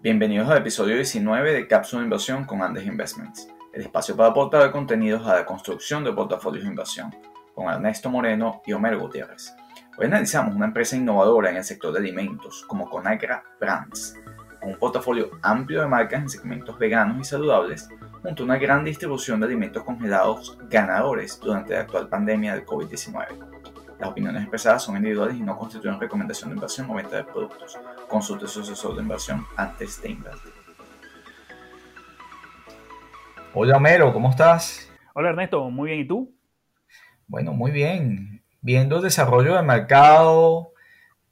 Bienvenidos al episodio 19 de Cápsula de Inversión con Andes Investments, el espacio para aportar contenidos a la construcción de portafolios de inversión, con Ernesto Moreno y Homero Gutiérrez. Hoy analizamos una empresa innovadora en el sector de alimentos como Conagra Brands, con un portafolio amplio de marcas en segmentos veganos y saludables, junto a una gran distribución de alimentos congelados ganadores durante la actual pandemia del COVID-19. Las opiniones expresadas son individuales y no constituyen recomendación de inversión o venta de productos. Consulte su asesor de inversión antes de invertir. Hola Homero, ¿cómo estás? Hola Ernesto, muy bien, ¿y tú? Bueno, muy bien. Viendo el desarrollo del mercado,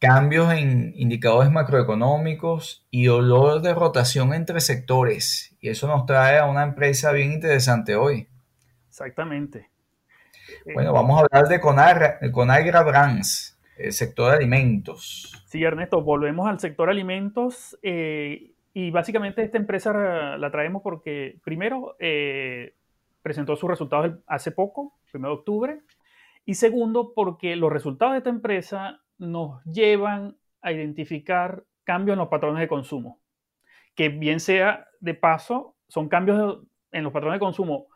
cambios en indicadores macroeconómicos y olor de rotación entre sectores. Y eso nos trae a una empresa bien interesante hoy. Exactamente. Bueno, vamos a hablar de Conagra, Conagra Brands, el sector de alimentos. Sí, Ernesto, volvemos al sector alimentos eh, y básicamente esta empresa la traemos porque primero eh, presentó sus resultados hace poco, primero de octubre, y segundo porque los resultados de esta empresa nos llevan a identificar cambios en los patrones de consumo, que bien sea de paso, son cambios en los patrones de consumo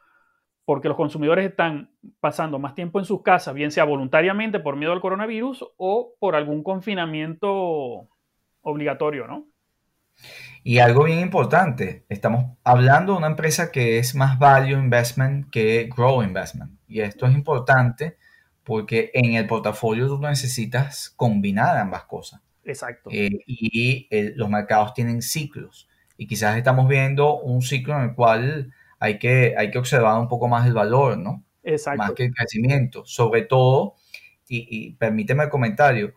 porque los consumidores están pasando más tiempo en sus casas, bien sea voluntariamente por miedo al coronavirus o por algún confinamiento obligatorio, ¿no? Y algo bien importante, estamos hablando de una empresa que es más value investment que grow investment. Y esto es importante porque en el portafolio tú necesitas combinar ambas cosas. Exacto. Eh, y los mercados tienen ciclos. Y quizás estamos viendo un ciclo en el cual hay que, hay que observar un poco más el valor, ¿no? Exacto. Más que el crecimiento. Sobre todo, y, permíteme el comentario,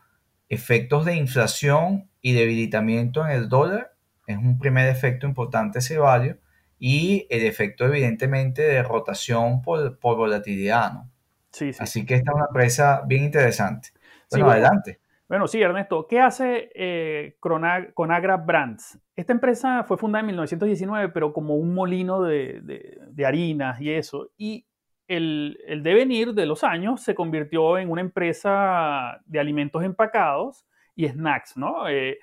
efectos de inflación y debilitamiento en el dólar es un primer efecto importante ese value y el efecto evidentemente de rotación por, volatilidad, ¿no? Sí, sí. Así que esta es una empresa bien interesante. Bueno, adelante. Bueno, sí, Ernesto. ¿Qué hace eh, Conagra Brands? Esta empresa fue fundada en 1919, pero como un molino de, de, harinas y eso. Y el, el, devenir de los años se convirtió en una empresa de alimentos empacados y snacks, ¿no? Eh,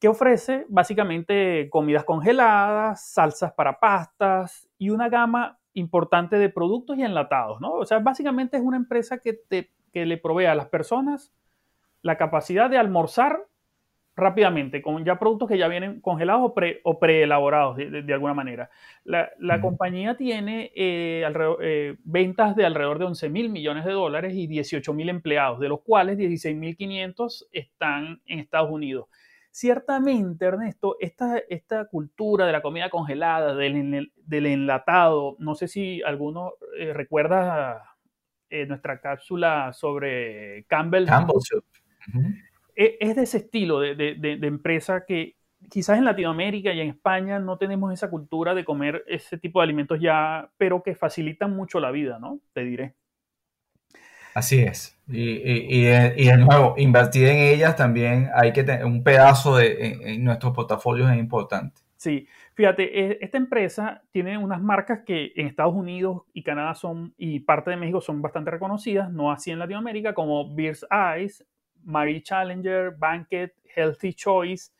que ofrece básicamente comidas congeladas, salsas para pastas y una gama importante de productos y enlatados, ¿no? O sea, básicamente es una empresa que, te, que le provee a las personas la capacidad de almorzar rápidamente, con ya productos que ya vienen congelados o, pre, o preelaborados de, alguna manera. La, compañía tiene eh, eh, ventas de alrededor de 11 mil millones de dólares y 18 mil empleados, de los cuales 16 mil 500 están en Estados Unidos. Ciertamente, Ernesto, esta, esta cultura de la comida congelada, del, del enlatado, no sé si alguno eh, recuerda nuestra cápsula sobre Campbell. Campbell Soup. E, es de ese estilo de, empresa que quizás en Latinoamérica y en España no tenemos esa cultura de comer ese tipo de alimentos ya, pero que facilitan mucho la vida, ¿no? Te diré. Así es. Y, de, nuevo, invertir en ellas también hay que tener un pedazo de en, nuestros portafolios es importante. Sí, fíjate, e, esta empresa tiene unas marcas que en Estados Unidos y Canadá son y parte de México son bastante reconocidas, no así en Latinoamérica, como Beers Eyes, Marie Challenger, Banquet, Healthy Choice,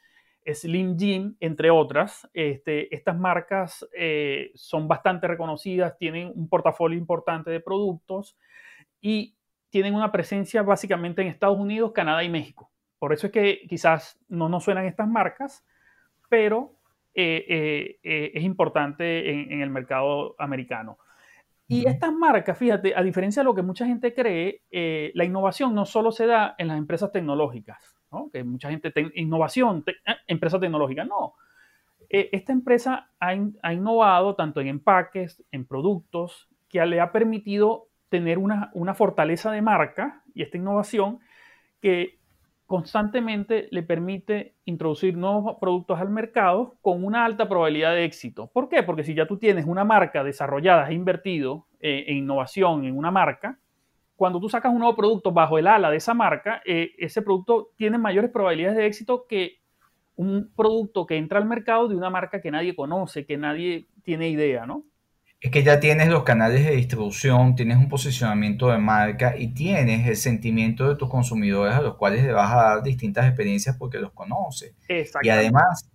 Slim Jim, entre otras. Este, estas marcas eh, son bastante reconocidas, tienen un portafolio importante de productos y tienen una presencia básicamente en Estados Unidos, Canadá y México. Por eso es que quizás no nos suenan estas marcas, pero eh, eh, es importante en, el mercado americano. Y estas marcas, fíjate, a diferencia de lo que mucha gente cree, eh, la innovación no solo se da en las empresas tecnológicas, ¿no? que mucha gente, innovación, eh, empresa tecnológica, no. Eh, esta empresa ha, ha, innovado tanto en empaques, en productos, que le ha permitido tener una, una fortaleza de marca y esta innovación que constantemente le permite introducir nuevos productos al mercado con una alta probabilidad de éxito. ¿Por qué? Porque si ya tú tienes una marca desarrollada, has invertido eh, en innovación en una marca, cuando tú sacas un nuevo producto bajo el ala de esa marca, eh, ese producto tiene mayores probabilidades de éxito que un producto que entra al mercado de una marca que nadie conoce, que nadie tiene idea, ¿no? Es que ya tienes los canales de distribución, tienes un posicionamiento de marca y tienes el sentimiento de tus consumidores a los cuales le vas a dar distintas experiencias porque los conoces. Y además,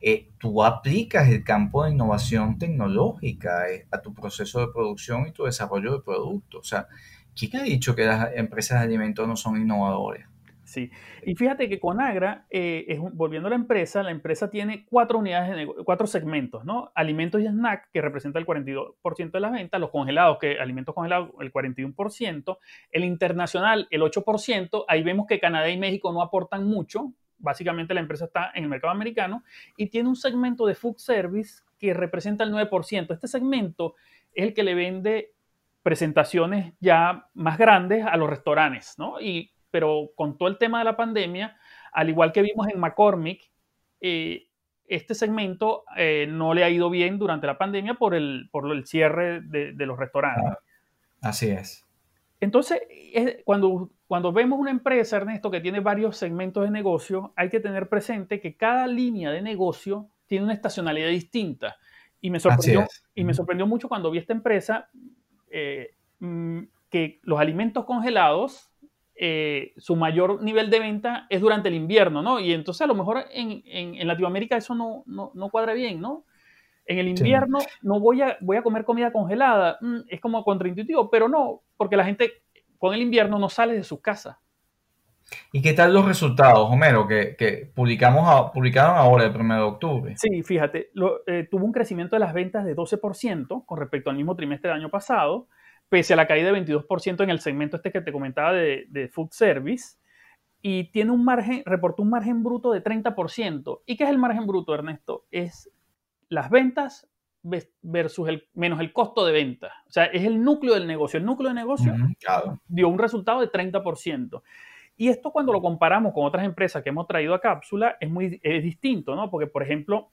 eh, tú aplicas el campo de innovación tecnológica eh, a tu proceso de producción y tu desarrollo de productos. O sea, ¿quién ha dicho que las empresas de alimentos no son innovadoras? Sí, y fíjate que Conagra, eh, volviendo a la empresa, la empresa tiene cuatro unidades, de cuatro segmentos, ¿no? Alimentos y snack, que representa el 42% de las ventas, los congelados, que alimentos congelados, el 41%, el internacional, el 8%, ahí vemos que Canadá y México no aportan mucho, básicamente la empresa está en el mercado americano, y tiene un segmento de food service que representa el 9%. Este segmento es el que le vende presentaciones ya más grandes a los restaurantes, ¿no? Y pero con todo el tema de la pandemia, al igual que vimos en McCormick, eh, este segmento eh, no le ha ido bien durante la pandemia por el, por el cierre de, los restaurantes. Así es. Entonces, cuando, cuando vemos una empresa, Ernesto, que tiene varios segmentos de negocio, hay que tener presente que cada línea de negocio tiene una estacionalidad distinta. Y me sorprendió, y me sorprendió mucho cuando vi esta empresa eh, mm, que los alimentos congelados eh, su mayor nivel de venta es durante el invierno, ¿no? Y entonces a lo mejor en, en, Latinoamérica eso no, no, no, cuadra bien, ¿no? En el invierno no voy a, voy a comer comida congelada, mm, es como contraintuitivo, pero no, porque la gente con el invierno no sale de sus casas. ¿Y qué tal los resultados, Homero, que, que publicamos publicaron ahora el 1 de octubre? Sí, fíjate, eh, tuvo un crecimiento de las ventas de 12% con respecto al mismo trimestre del año pasado pese a la caída de 22% en el segmento este que te comentaba de, food service, y tiene un margen, reportó un margen bruto de 30%. ¿Y qué es el margen bruto, Ernesto? Es las ventas versus el, menos el costo de venta. O sea, es el núcleo del negocio. El núcleo de negocio dio un resultado de 30%. Y esto cuando lo comparamos con otras empresas que hemos traído a cápsula es muy es distinto, ¿no? Porque, por ejemplo,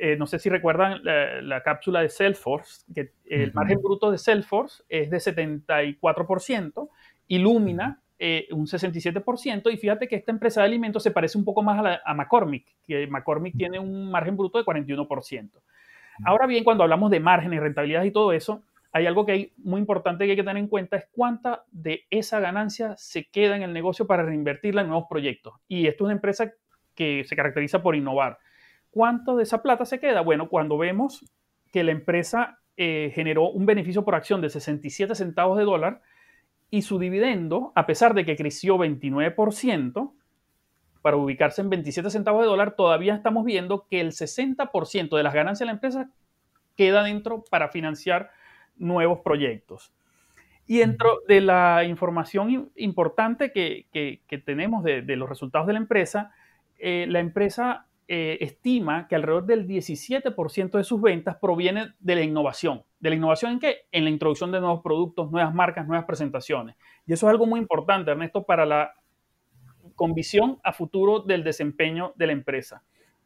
eh, no sé si recuerdan la, cápsula de Salesforce, que el margen bruto de Salesforce es de 74%, Illumina eh, un 67%, y fíjate que esta empresa de alimentos se parece un poco más a, McCormick, que McCormick tiene un margen bruto de 41%. Ahora bien, cuando hablamos de margen y rentabilidad y todo eso, hay algo que hay muy importante que hay que tener en cuenta, es cuánta de esa ganancia se queda en el negocio para reinvertirla en nuevos proyectos. Y esto es una empresa que se caracteriza por innovar. ¿Cuánto de esa plata se queda? Bueno, cuando vemos que la empresa eh, generó un beneficio por acción de 67 centavos de dólar y su dividendo, a pesar de que creció 29%, para ubicarse en 27 centavos de dólar, todavía estamos viendo que el 60% de las ganancias de la empresa queda dentro para financiar nuevos proyectos. Y dentro de la información importante que, tenemos de, los resultados de la empresa, eh, la empresa eh, estima que alrededor del 17% de sus ventas proviene de la innovación. ¿De la innovación en qué? En la introducción de nuevos productos, nuevas marcas, nuevas presentaciones. Y eso es algo muy importante, Ernesto, para la con visión a futuro del desempeño de la empresa.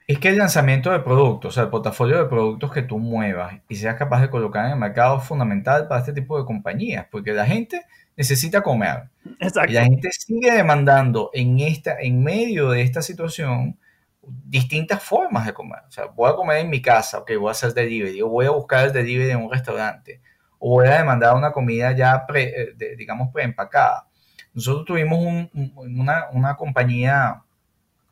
Es que el lanzamiento de productos, o sea, el portafolio de productos que tú muevas y seas capaz de colocar en el mercado es fundamental para este tipo de compañías, porque la gente necesita comer. Exacto. Y la gente sigue demandando en, esta, en medio de esta situación distintas formas de comer. O sea, voy a comer en mi casa, ok, voy a hacer delivery, o voy a buscar el delivery en un restaurante, o voy a demandar una comida ya, pre, eh, digamos, preempacada. Nosotros tuvimos una, una, compañía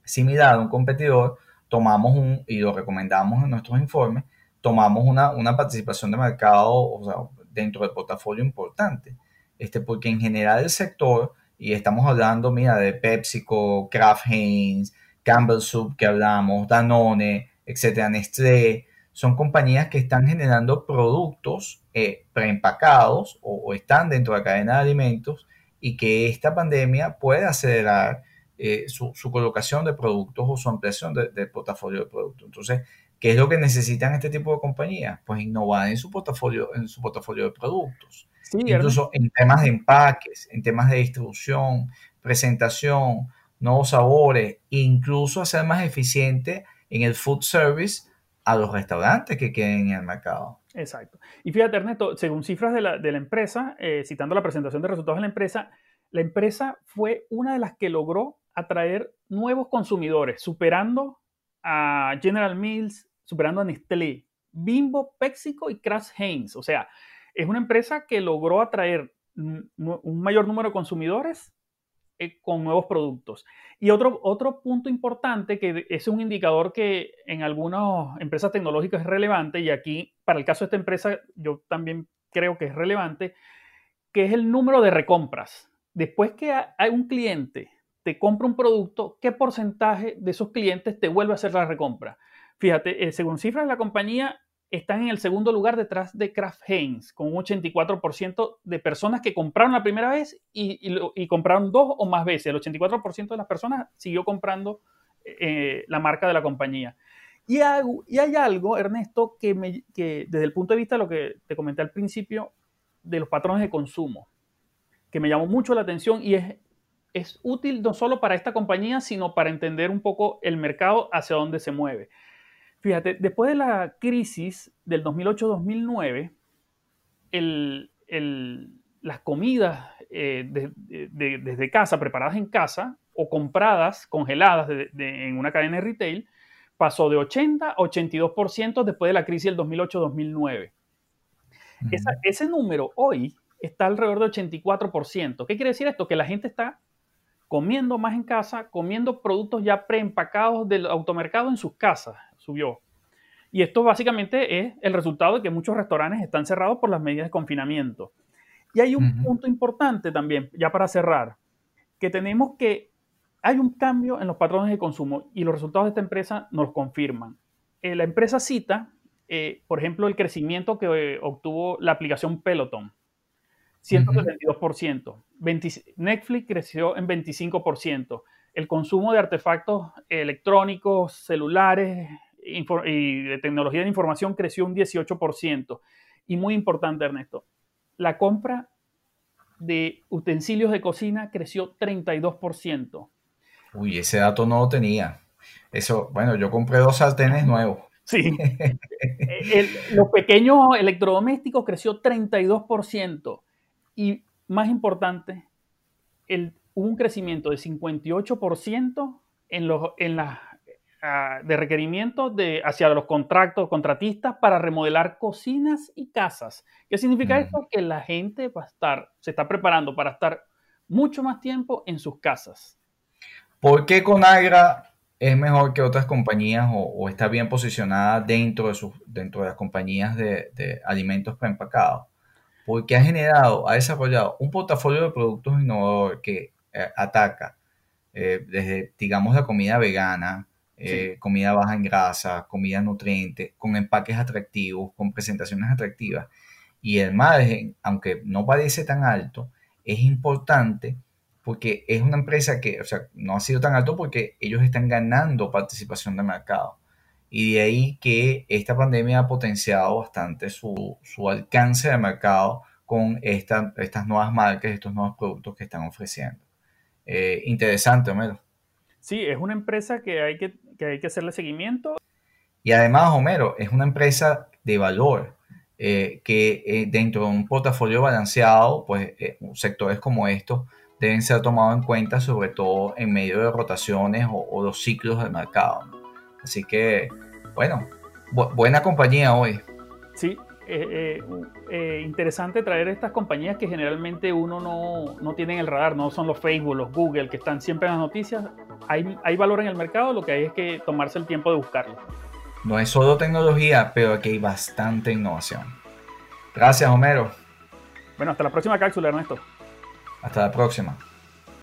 similar, un competidor, tomamos un, y lo recomendamos en nuestros informes, tomamos una, una participación de mercado o sea, dentro del portafolio importante, este, porque en general el sector, y estamos hablando, mira, de PepsiCo, Kraft Heinz, Campbell Soup que hablamos, Danone, etcétera, Nestlé, son compañías que están generando productos eh, preempacados o, están dentro de la cadena de alimentos y que esta pandemia puede acelerar eh, su, colocación de productos o su ampliación del portafolio de productos. Entonces, ¿qué es lo que necesitan este tipo de compañías? Pues innovar en su portafolio, en su portafolio de productos. Incluso en temas de empaques, en temas de distribución, presentación, nuevos sabores, incluso hacer más eficiente en el food service a los restaurantes que queden en el mercado. Exacto. Y fíjate, Ernesto, según cifras de la, empresa, eh, citando la presentación de resultados de la empresa, la empresa fue una de las que logró atraer nuevos consumidores, superando a General Mills, superando a Nestlé, Bimbo, PepsiCo y Kraft Heinz. O sea, es una empresa que logró atraer un mayor número de consumidores eh, con nuevos productos. Y otro, otro punto importante, que es un indicador que en algunas empresas tecnológicas es relevante, y aquí para el caso de esta empresa yo también creo que es relevante, que es el número de recompras. Después que hay un cliente te compra un producto, ¿qué porcentaje de esos clientes te vuelve a hacer la recompra? Fíjate, eh, según cifras de la compañía, están en el segundo lugar detrás de Kraft Heinz, con un 84% de personas que compraron la primera vez y, compraron dos o más veces. El 84% de las personas siguió comprando eh, la marca de la compañía. Y hay, algo, Ernesto, que desde el punto de vista de lo que te comenté al principio, de los patrones de consumo, que me llamó mucho la atención y es, es útil no solo para esta compañía, sino para entender un poco el mercado hacia dónde se mueve. Fíjate, después de la crisis del 2008-2009, las comidas eh, desde casa, preparadas en casa o compradas, congeladas en una cadena de retail, pasó de 80 a 82% después de la crisis del 2008-2009. Ese número hoy está alrededor de 84%. ¿Qué quiere decir esto? Que la gente está comiendo más en casa, comiendo productos ya preempacados del automercado en sus casas subió. Y esto básicamente es el resultado de que muchos restaurantes están cerrados por las medidas de confinamiento. Y hay un punto importante también, ya para cerrar, que tenemos que hay un cambio en los patrones de consumo y los resultados de esta empresa nos confirman. Eh, la empresa cita, eh, por ejemplo, el crecimiento que obtuvo la aplicación Peloton, 172%. Netflix creció en 25%. El consumo de artefactos electrónicos, celulares, y de tecnología de información creció un 18%. Y muy importante, Ernesto, la compra de utensilios de cocina creció 32%. Uy, ese dato no lo tenía. Eso, bueno, yo compré dos sartenes nuevos. Sí. los pequeños electrodomésticos creció 32%. Y más importante, el, hubo un crecimiento de 58% en, los, en las de requerimientos de, hacia los contratos, contratistas para remodelar cocinas y casas. ¿Qué significa esto? Que la gente va a estar, se está preparando para estar mucho más tiempo en sus casas. ¿Por qué Conagra es mejor que otras compañías o, está bien posicionada dentro de, sus, dentro de las compañías de, de alimentos preempacados? Porque ha generado, ha desarrollado un portafolio de productos innovadores que eh, ataca eh, desde, digamos, la comida vegana, eh, comida baja en grasa, comida nutriente, con empaques atractivos, con presentaciones atractivas. Y el margen, aunque no parece tan alto, es importante porque es una empresa que, o sea, no ha sido tan alto porque ellos están ganando participación de mercado. Y de ahí que esta pandemia ha potenciado bastante su, alcance de mercado con estas nuevas marcas, estos nuevos productos que están ofreciendo. Eh, interesante, Homero. Sí, es una empresa que hay que que hay que hacerle seguimiento. Y además, Homero, es una empresa de valor eh, que eh, dentro de un portafolio balanceado, pues eh, sectores como estos deben ser tomados en cuenta, sobre todo en medio de rotaciones o, los ciclos del mercado. Así que, bueno, buena compañía hoy. Sí, interesante traer estas compañías que generalmente uno no, no, tiene en el radar, no son los Facebook, los Google, que están siempre en las noticias hay, valor en el mercado, lo que hay es que tomarse el tiempo de buscarlo. No es solo tecnología, pero aquí hay bastante innovación. Gracias, Homero. Bueno, hasta la próxima cápsula, Ernesto. Hasta la próxima.